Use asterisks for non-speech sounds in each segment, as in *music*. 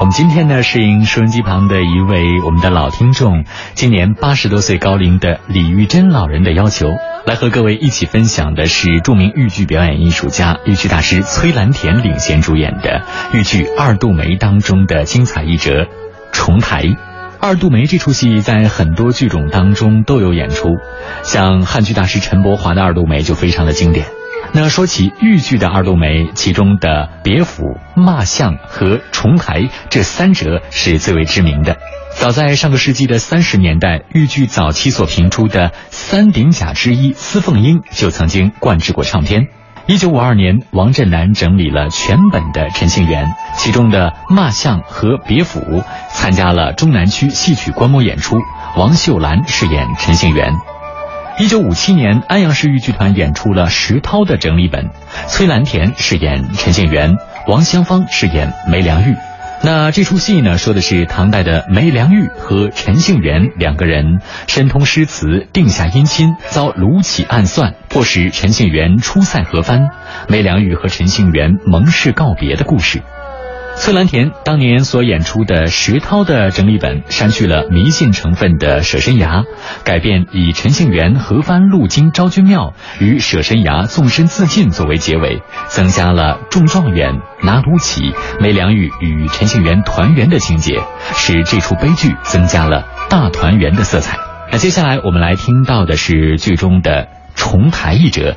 我们今天呢，是应收音机旁的一位我们的老听众，今年八十多岁高龄的李玉珍老人的要求，来和各位一起分享的是著名豫剧表演艺术家、豫剧大师崔兰田领衔主演的豫剧《二度梅》当中的精彩一折《重台》。《二度梅》这出戏在很多剧种当中都有演出，像汉剧大师陈伯华的《二度梅》就非常的经典。那说起豫剧的二度梅，其中的别府、骂相和重台这三折是最为知名的。早在上个世纪的三十年代，豫剧早期所评出的三鼎甲之一司凤英就曾经灌制过唱片。一九五二年，王振南整理了全本的陈杏元，其中的骂相和别府参加了中南区戏曲观摩演出，王秀兰饰演陈杏元。一九五七年，安阳市豫剧团演出了石涛的整理本，崔兰田饰演陈庆元，王香芳饰演梅良玉。那这出戏呢，说的是唐代的梅良玉和陈杏元两个人深通诗词，定下姻亲，遭卢杞暗算，迫使陈杏元出塞和番，梅良玉和陈杏元盟誓告别的故事。崔兰田当年所演出的石涛的整理本删去了迷信成分的舍身崖，改变以陈杏元合番路经昭君庙与舍身崖纵身自尽作为结尾，增加了中状元拿卢起、梅良玉与陈杏元团圆的情节，使这出悲剧增加了大团圆的色彩。那接下来我们来听到的是剧中的重台一折。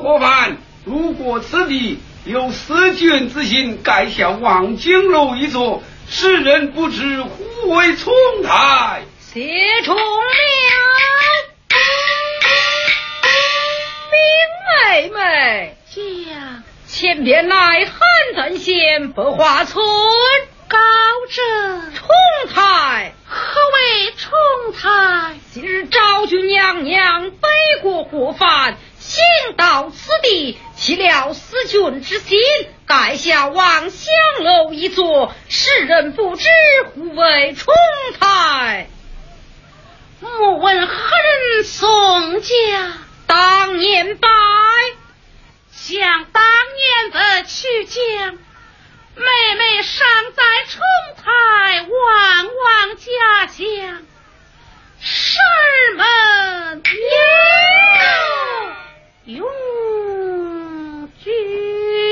北归河畔，路过此地，有思君之心，盖下望京楼一座，世人不知胡为冲台。谢冲了，兵妹妹将，前边来汉正县百花村，高者冲台。何为冲台？今日昭君娘娘北国过犯，行到此地，起了思君之心，盖下望乡楼一座，世人不知胡为冲台。莫问何人送家？当年拜，想当年的曲江。妹妹尚在冲台望望家乡，婶儿们有永居。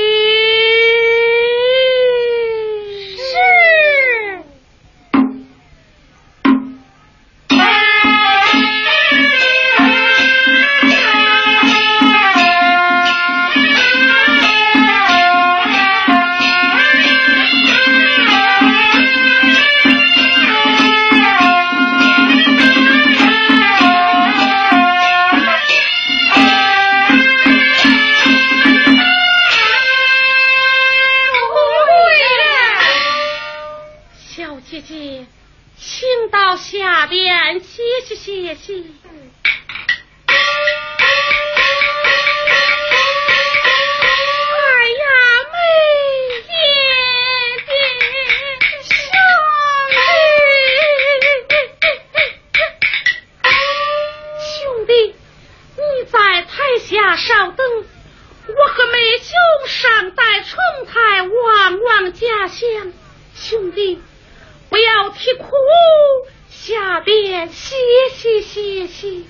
姐姐请到下边歇息歇息 she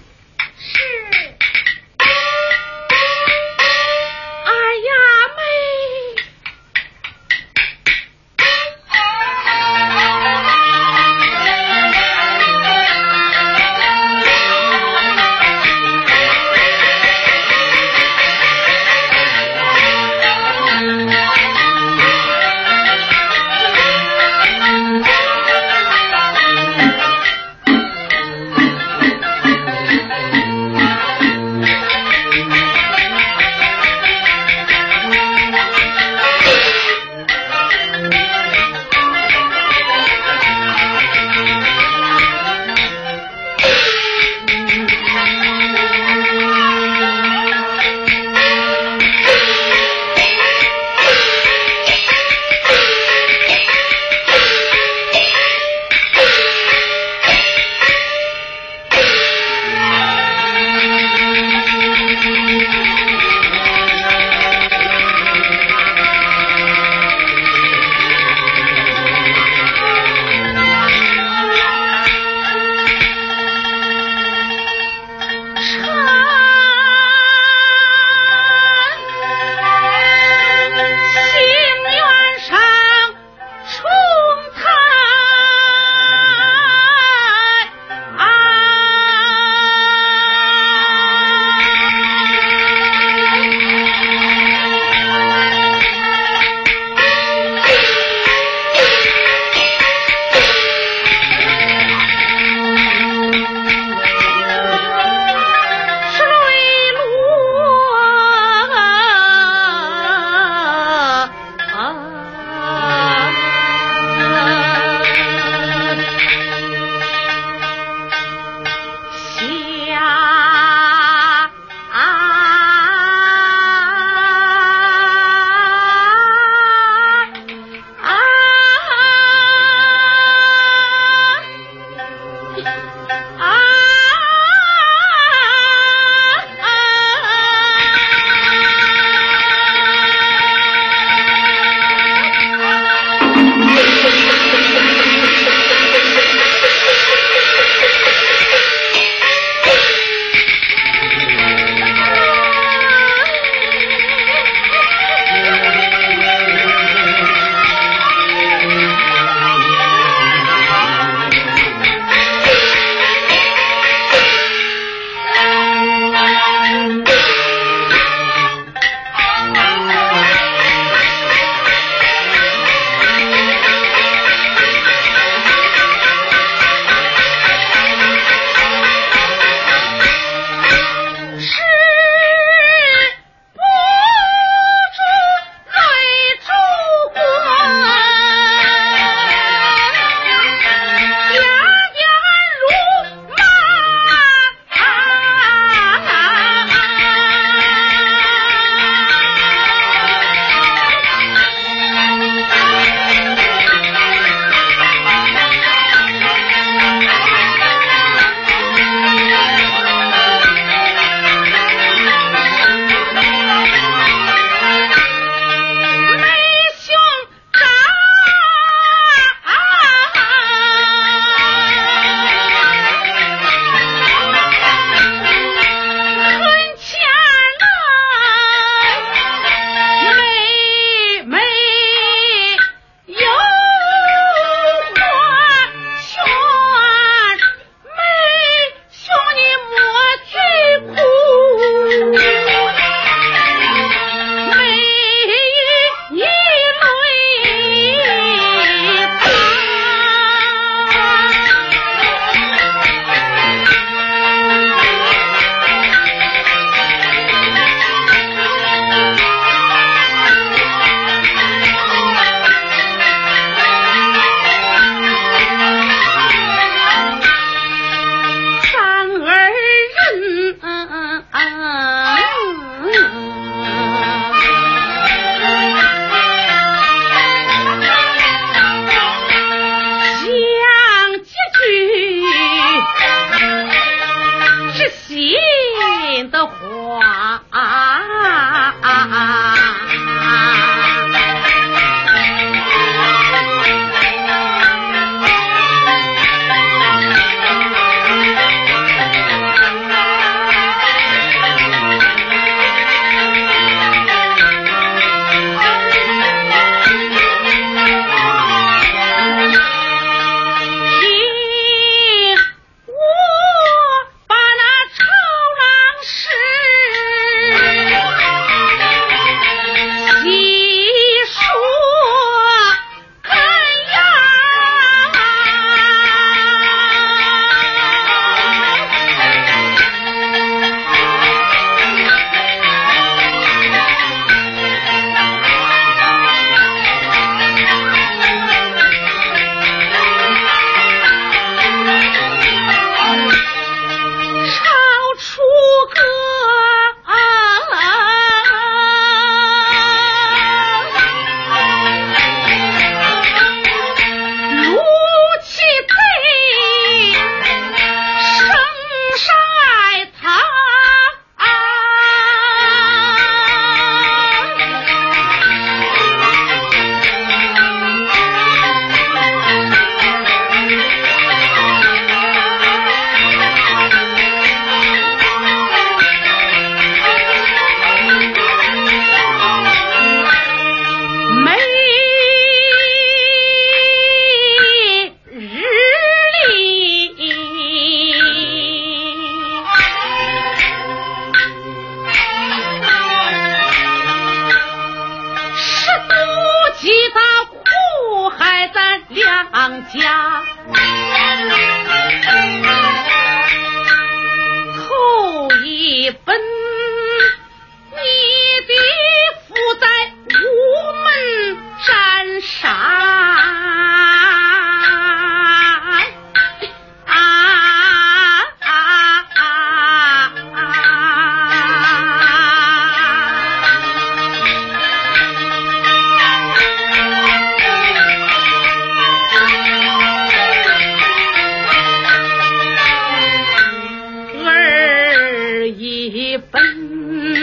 奔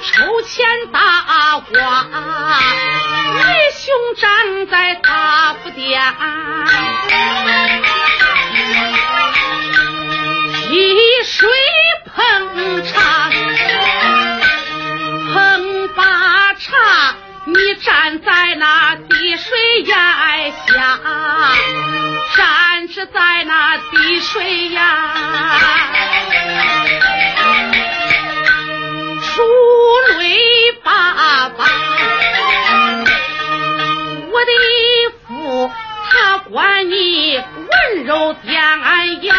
抽签大卦，你兄站在大福殿，滴水捧茶，捧把茶，你站在那滴水檐下，站是在那滴水檐。李府他管你温柔典雅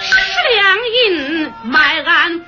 十两银买俺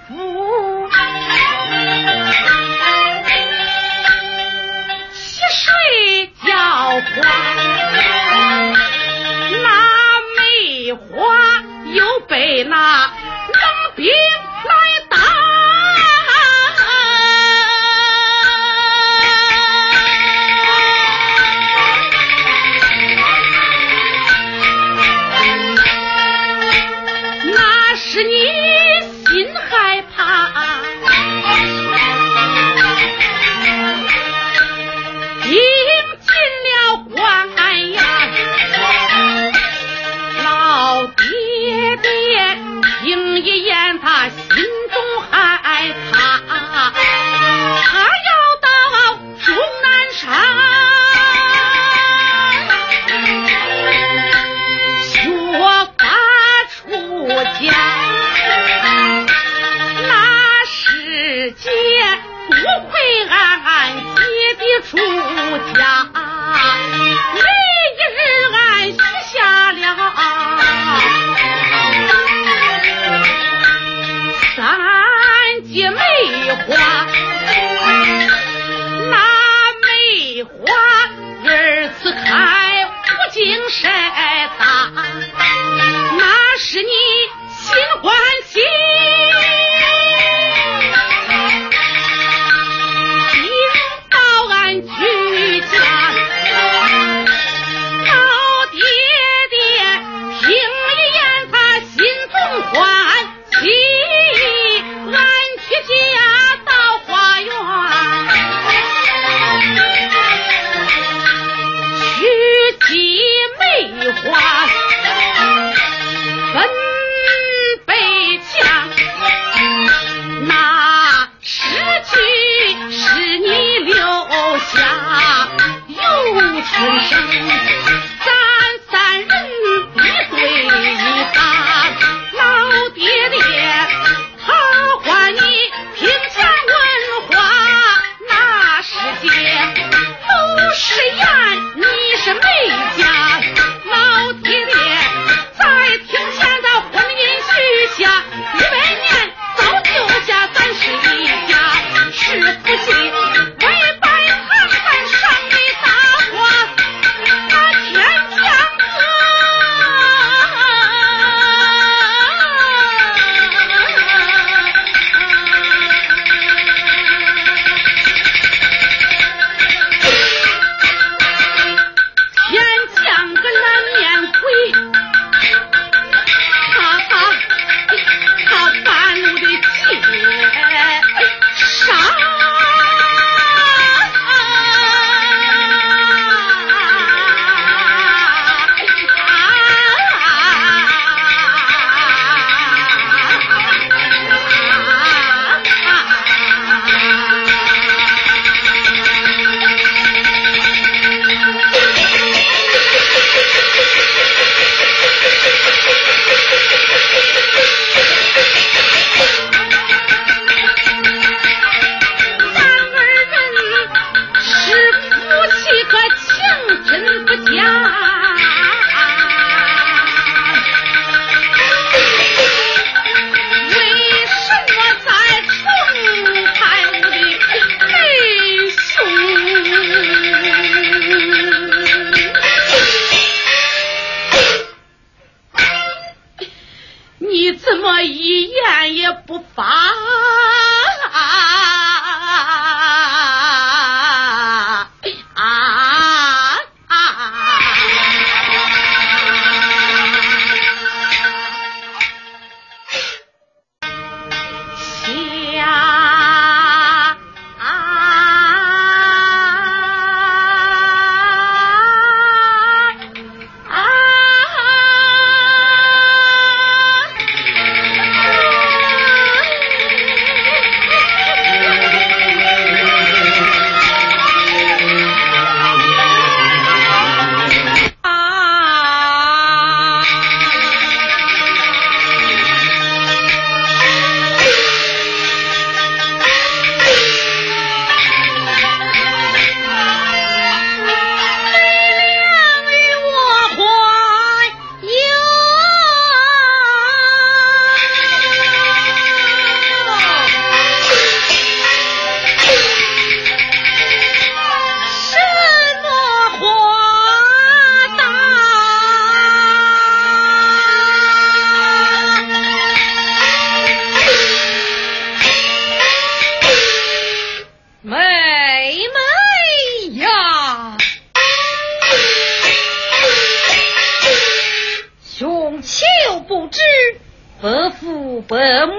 伯母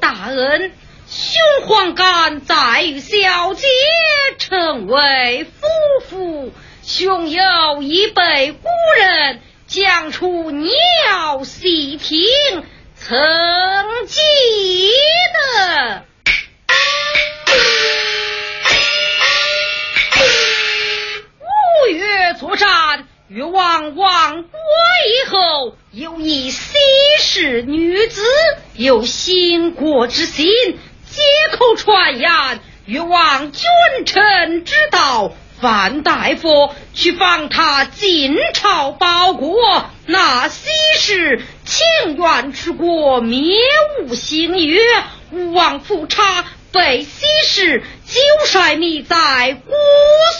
大恩，兄皇干在小姐成为夫妇，兄友已被故人将出鸟喜亭，曾记得。五月出战。越王亡国以后，有一西氏女子有兴国之心，皆口传言，越王君臣之道，范大夫去帮他进朝报国，那西施情愿出国，灭吴兴越，吴王夫差被西施就摔迷在姑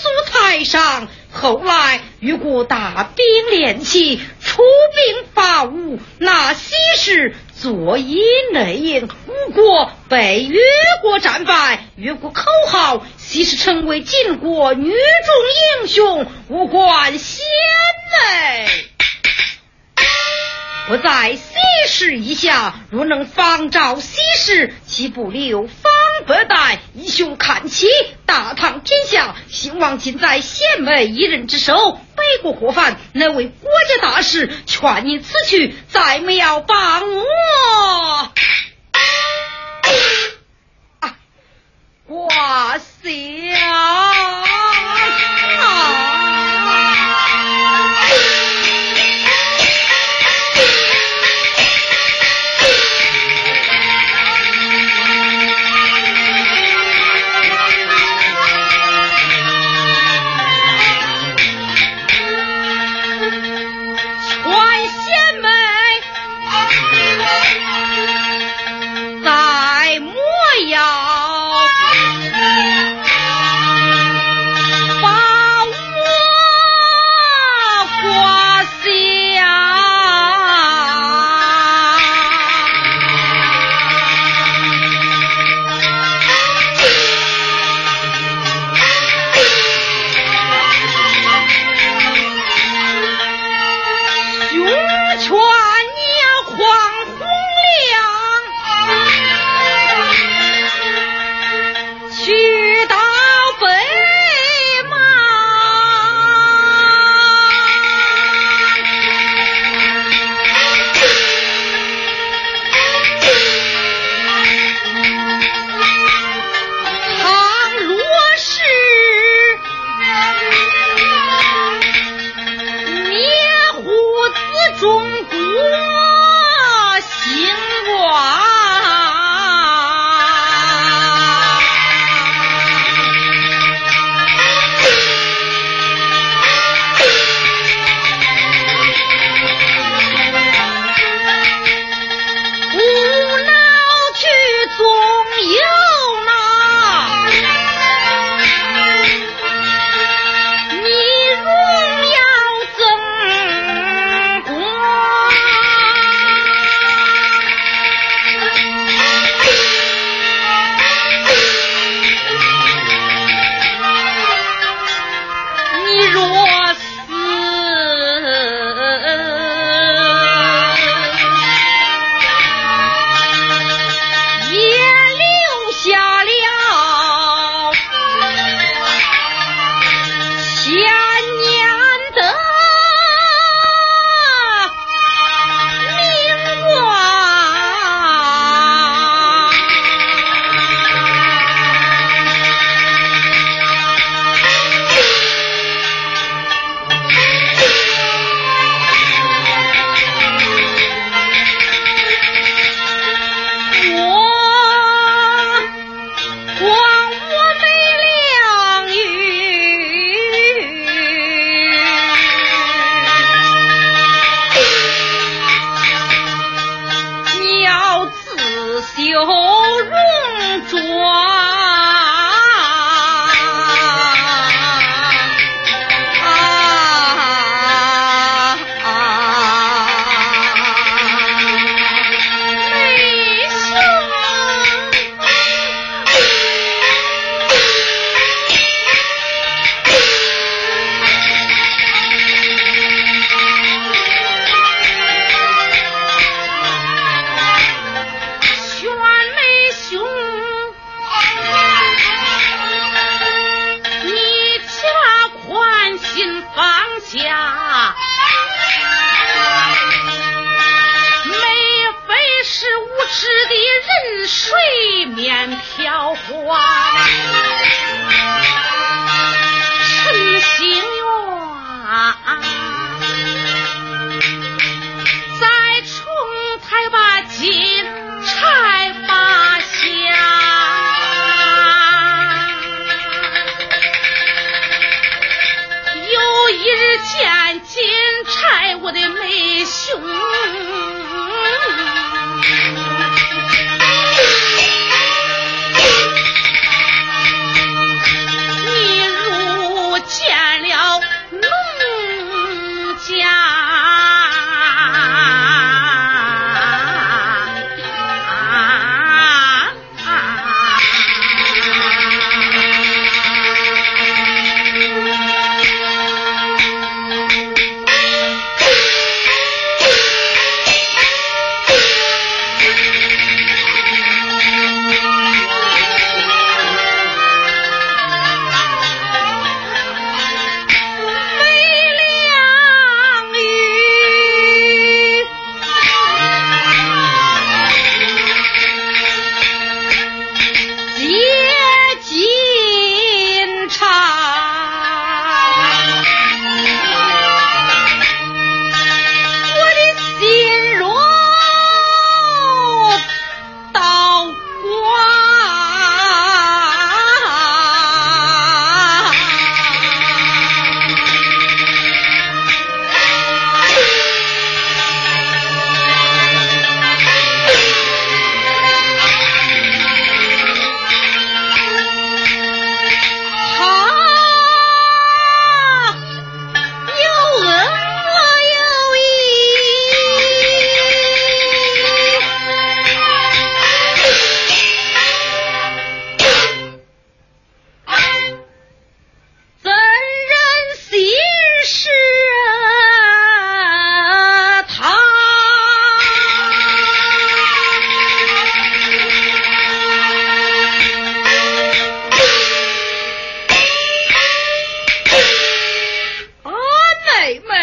苏台上。后来越国大兵练起，出兵伐吴，那西施。坐以内应，吴国被越国战败，越国口号，西施成为晋国女中英雄，无关先内。不在喜事以下，若能方照喜事，岂不留方伯代英雄看齐，大唐天下兴亡尽在贤妹一人之手。北国祸犯，乃为国家大事，劝你此去，再没要帮我啊。挂孝。中容妆。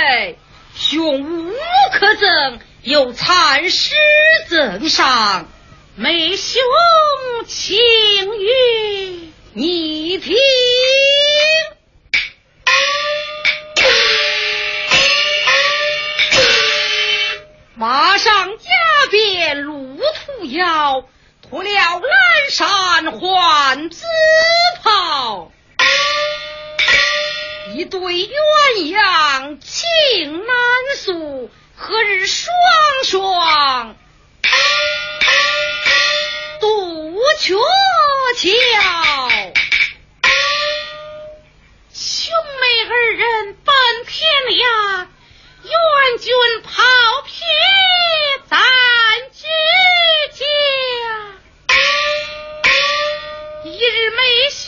哎，兄无可赠，有蚕师赠上，美兄请与你听。马上加鞭，路途遥，脱了蓝衫换紫袍。一对鸳鸯情难诉，何日双双渡鹊桥？兄妹二人奔天涯，愿君抛撇咱居家。一日没休。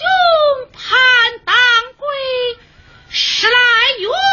you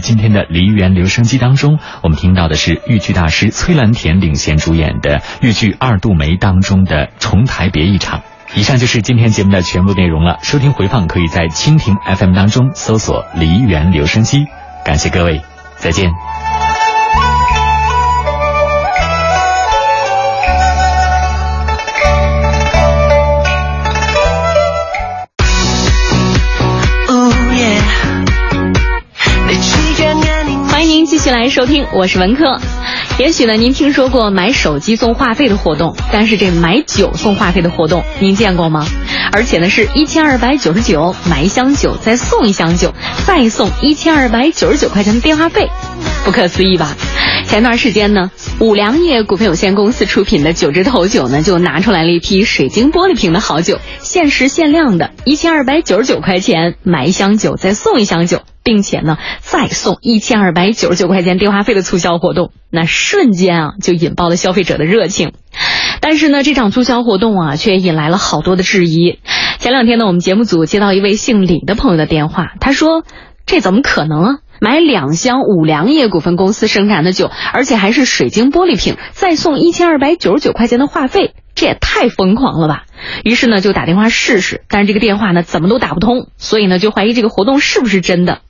今天的梨园留声机当中，我们听到的是豫剧大师崔兰田领衔主演的豫剧《二度梅》当中的重台别一场。以上就是今天节目的全部内容了。收听回放可以在蜻蜓 FM 当中搜索“梨园留声机”。感谢各位，再见。来收听，我是文科。也许呢，您听说过买手机送话费的活动，但是这买酒送话费的活动，您见过吗？而且呢，是一千二百九十九买一箱酒，再送一箱酒，再送一千二百九十九块钱的电话费，不可思议吧？前段时间呢，五粮液股份有限公司出品的九枝头酒呢，就拿出来了一批水晶玻璃瓶的好酒，限时限量的，一千二百九十九块钱买一箱酒，再送一箱酒。并且呢，再送一千二百九十九块钱电话费的促销活动，那瞬间啊就引爆了消费者的热情。但是呢，这场促销活动啊，却引来了好多的质疑。前两天呢，我们节目组接到一位姓李的朋友的电话，他说：“这怎么可能啊？买两箱五粮液股份公司生产的酒，而且还是水晶玻璃瓶，再送一千二百九十九块钱的话费，这也太疯狂了吧！”于是呢，就打电话试试，但是这个电话呢，怎么都打不通，所以呢，就怀疑这个活动是不是真的。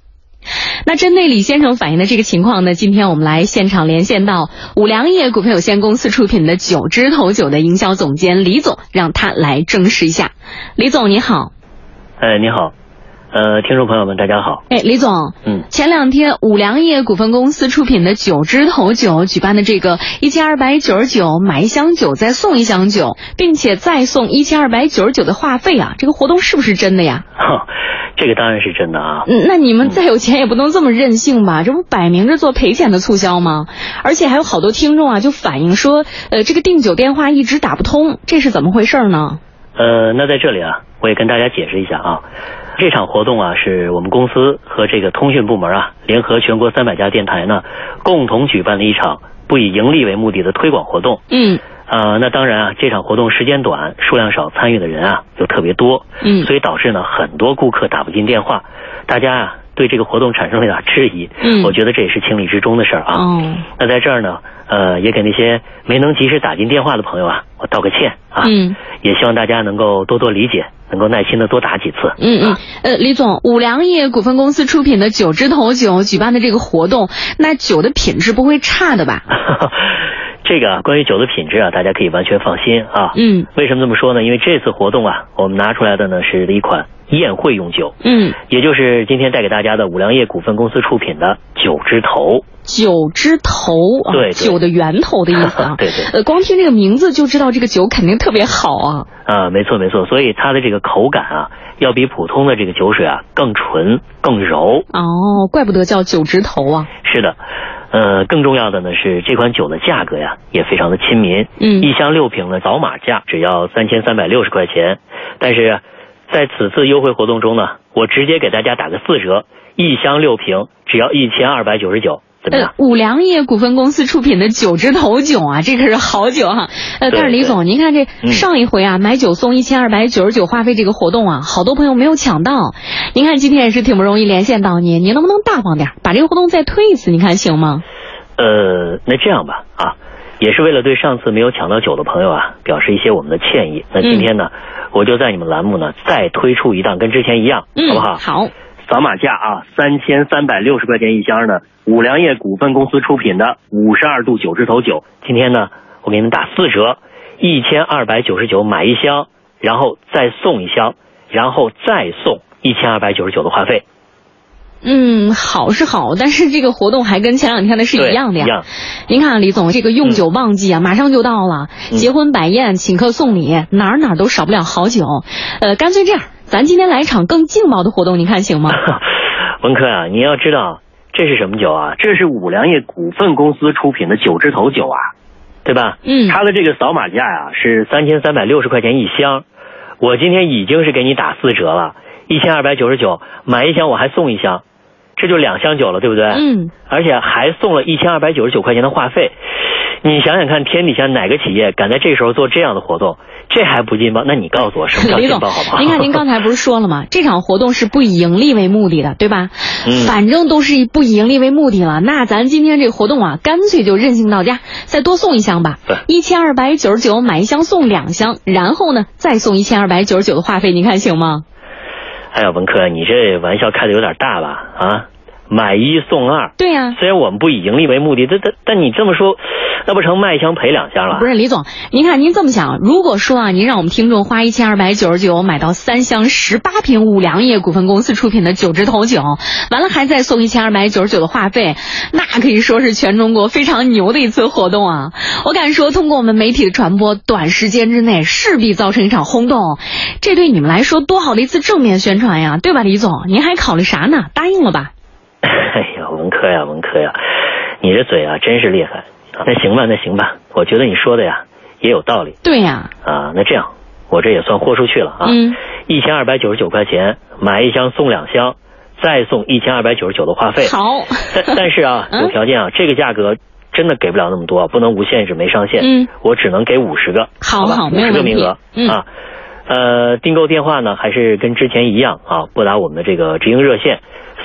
那针对李先生反映的这个情况呢，今天我们来现场连线到五粮液股份有限公司出品的九支头酒的营销总监李总，让他来证实一下。李总你好，哎你好，呃听众朋友们大家好，哎李总，嗯，前两天五粮液股份公司出品的九枝头酒举办的这个一千二百九十九买一箱酒再送一箱酒，并且再送一千二百九十九的话费啊，这个活动是不是真的呀？*laughs* 这个当然是真的啊！嗯，那你们再有钱也不能这么任性吧？这不摆明着做赔钱的促销吗？而且还有好多听众啊，就反映说，呃，这个订酒电话一直打不通，这是怎么回事呢？呃，那在这里啊，我也跟大家解释一下啊，这场活动啊，是我们公司和这个通讯部门啊，联合全国三百家电台呢，共同举办的一场不以盈利为目的的推广活动。嗯。呃，那当然啊，这场活动时间短，数量少，参与的人啊又特别多，嗯，所以导致呢很多顾客打不进电话，大家啊对这个活动产生了点质疑，嗯，我觉得这也是情理之中的事儿啊。哦，那在这儿呢，呃，也给那些没能及时打进电话的朋友啊，我道个歉啊，嗯，也希望大家能够多多理解，能够耐心的多打几次。嗯嗯，呃，李总，五粮液股份公司出品的九枝头酒举办的这个活动，那酒的品质不会差的吧？*laughs* 这个关于酒的品质啊，大家可以完全放心啊。嗯，为什么这么说呢？因为这次活动啊，我们拿出来的呢是一款宴会用酒。嗯，也就是今天带给大家的五粮液股份公司出品的九枝头。酒枝头啊，对，酒的源头的意思啊。*laughs* 对对。呃，光听这个名字就知道这个酒肯定特别好啊。啊，没错没错，所以它的这个口感啊，要比普通的这个酒水啊更纯更柔。哦，怪不得叫九枝头啊。是的。呃，更重要的呢是这款酒的价格呀也非常的亲民，嗯，一箱六瓶的扫码价只要三千三百六十块钱，但是在此次优惠活动中呢，我直接给大家打个四折，一箱六瓶只要一千二百九十九。呃，五粮液股份公司出品的九枝头酒啊，这可是好酒哈。呃，但是李总，您看这上一回啊，买酒送一千二百九十九话费这个活动啊，好多朋友没有抢到。您看今天也是挺不容易连线到您，您能不能大方点，把这个活动再推一次？您看行吗？呃，那这样吧，啊，也是为了对上次没有抢到酒的朋友啊，表示一些我们的歉意。那今天呢，我就在你们栏目呢再推出一档，跟之前一样，好不好？好。扫码价啊，三千三百六十块钱一箱的五粮液股份公司出品的五十二度九枝头酒，今天呢，我给你们打四折，一千二百九十九买一箱，然后再送一箱，然后再送一千二百九十九的话费。嗯，好是好，但是这个活动还跟前两天的是一样的呀。您看李总，这个用酒旺季啊，马上就到了，结婚摆宴、请客送礼，哪儿哪儿都少不了好酒。呃，干脆这样。咱今天来一场更劲爆的活动，您看行吗？*laughs* 文科啊，你要知道这是什么酒啊？这是五粮液股份公司出品的九枝头酒啊，对吧？嗯。它的这个扫码价呀是三千三百六十块钱一箱，我今天已经是给你打四折了，一千二百九十九买一箱我还送一箱，这就两箱酒了，对不对？嗯。而且还送了一千二百九十九块钱的话费，你想想看，天底下哪个企业敢在这时候做这样的活动？这还不劲爆？那你告诉我什么叫劲爆好不好？您看您刚才不是说了吗？这场活动是不以盈利为目的的，对吧？嗯反正都是以不以盈利为目的了，那咱今天这个活动啊，干脆就任性到家，再多送一箱吧对，一千二百九十九买一箱送两箱，然后呢再送一千二百九十九的话费，您看行吗？哎呀，文科，你这玩笑开的有点大吧？啊，买一送二。对呀、虽然我们不以盈利为目的，但但但你这么说，那不成卖一箱赔两箱了？不是李总，您看您这么想，如果说啊，您让我们听众花一千二百九十九买到三箱十八瓶五粮液股份公司出品的九支头酒，完了还再送一千二百九十九的话费，那可以说是全中国非常牛的一次活动啊！我敢说，通过我们媒体的传播，短时间之内势必造成一场轰动，这对你们来说多好的一次正面宣传呀，对吧，李总？您还考虑啥呢？答应了吧？*laughs* 哎呀，文科呀，文科呀，你这嘴啊真是厉害。那行吧，那行吧，我觉得你说的呀也有道理对呀，啊。那这样，我这也算豁出去了啊。嗯，一千二百九十九块钱买一箱送两箱，再送一千二百九十九的话费。好，但但是啊，*laughs* 嗯有条件啊，这个价格真的给不了那么多，不能无限制没上限。嗯，我只能给五十个，好吧五好没有问题十个名额、嗯啊。呃，订购电话呢还是跟之前一样啊，拨打我们的这个直营热线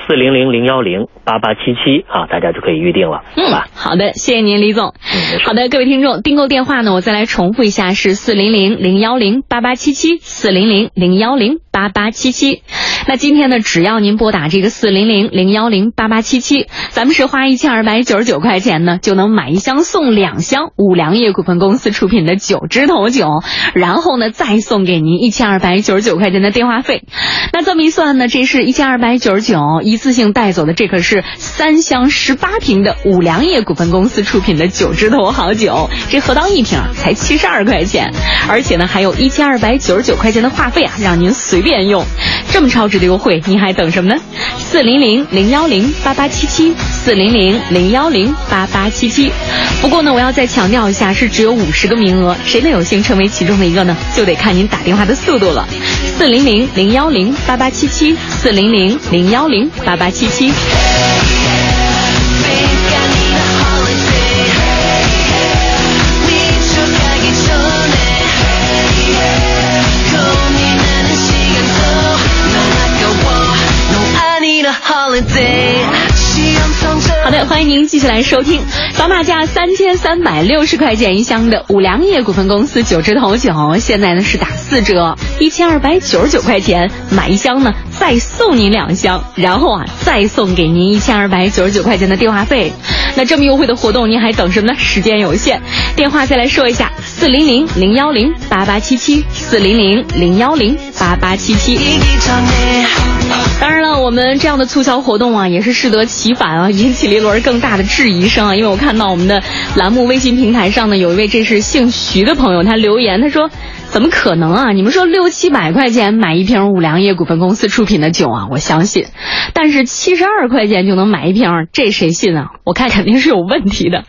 四零零零幺零八八七七啊，大家就可以预定了，好嗯吧？，好的，谢谢您，李总。嗯，好的，各位听众，订购电话呢，我再来重复一下，是四零零零幺零八八七七，四零零零幺零八八七七。那今天呢，只要您拨打这个四零零零幺零八八七七，咱们是花一千二百九十九块钱呢，就能买一箱送两箱五粮液股份公司出品的九支头酒，然后呢，再送给您一千二百九十九块钱的电话费。那这么一算呢，这是一千二百九十九，一次性带走的，这可是三箱十八瓶的五粮液股份公司出品的九支头好酒，这合到一瓶才七十二块钱，而且呢还有一千二百九十九块钱的话费啊，让您随便用。这么超值的优惠，您还等什么呢？四零零零幺零八八七七，四零零零幺零八八七七。不过呢，我要再强调一下，是只有五十个名额，谁能有幸成为其中的一个呢？就得看您打电话的速度了。四零零零幺零八八七七，四零零零幺零八八七七。holiday. 好的，欢迎您继续来收听宝马价三千三百六十块钱一箱的五粮液股份公司九支头酒，现在呢是打四折，一千二百九十九块钱买一箱呢，再送您两箱，然后啊再送给您一千二百九十九块钱的电话费。那这么优惠的活动，您还等什么呢？时间有限，电话再来说一下：四零零零幺零八八七七，四零零零幺零八八七七。*laughs* 当然了，我们这样的促销活动啊，也是适得其反啊，引起了一轮更大的质疑声啊。因为我看到我们的栏目微信平台上呢，有一位这是姓徐的朋友，他留言，他说：“怎么可能啊？你们说六七百块钱买一瓶五粮液股份公司出品的酒啊，我相信，但是七十二块钱就能买一瓶，这谁信啊？我看肯定是有问题的。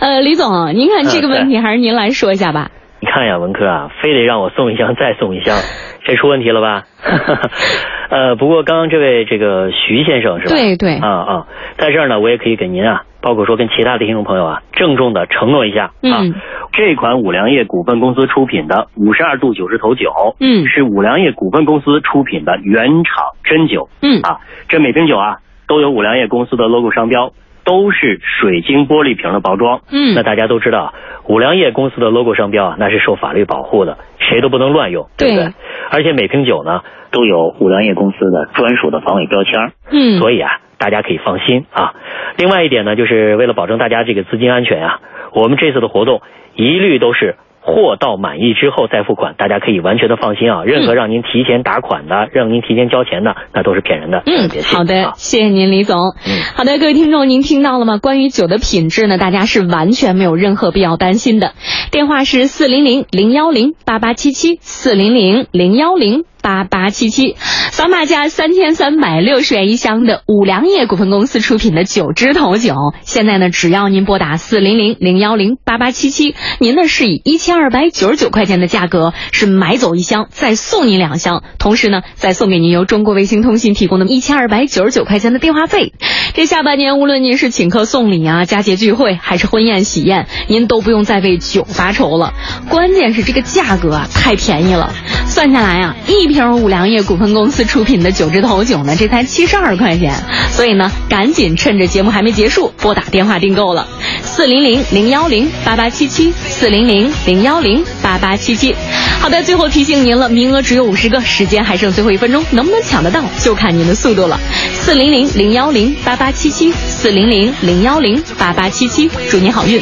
呃，李总，您看这个问题还是您来说一下吧。你看呀，文科啊，非得让我送一箱 *laughs* 再送一箱，这出问题了吧？*laughs* 呃，不过刚刚这位这个徐先生是吧？对对啊啊，在这儿呢，我也可以给您啊，包括说跟其他的听众朋友啊，郑重的承诺一下啊，嗯这款五粮液股份公司出品的五十二度九十头酒，嗯是五粮液股份公司出品的原厂真酒，嗯啊，这每瓶酒啊都有五粮液公司的 logo 商标，都是水晶玻璃瓶的包装。嗯那大家都知道，五粮液公司的 logo 商标啊，那是受法律保护的，谁都不能乱用，对不对？对而且每瓶酒呢都有五粮液公司的专属的防伪标签，嗯，所以啊，大家可以放心啊。另外一点呢，就是为了保证大家这个资金安全啊，我们这次的活动一律都是。货到满意之后再付款，大家可以完全的放心啊！任何让您提前打款的、让您提前交钱的，那都是骗人的，嗯好的啊，谢谢您，李总。嗯好的，各位听众，您听到了吗？关于酒的品质呢，大家是完全没有任何必要担心的。电话是四零零零幺零八八七七，四零零零幺零。八八七七，扫码价三千三百六十元一箱的五粮液股份公司出品的九枝头酒，现在呢，只要您拨打四零零零幺零八八七七，您呢是以一千二百九十九块钱的价格是买走一箱，再送您两箱，同时呢，再送给您由中国卫星通信提供的一千二百九十九块钱的电话费。这下半年，无论您是请客送礼啊、佳节聚会，还是婚宴喜宴，您都不用再为酒发愁了。关键是这个价格啊，太便宜了，算下来啊，一瓶五粮液股份公司出品的九枝头酒呢，这才七十二块钱。所以呢，赶紧趁着节目还没结束，拨打电话订购了，四零零零幺零八八七七，四零零零幺零八八七七。好的，最后提醒您了，名额只有五十个，时间还剩最后一分钟，能不能抢得到，就看您的速度了。四零零零幺零八八七七，四零零零幺零八八七七，祝您好运。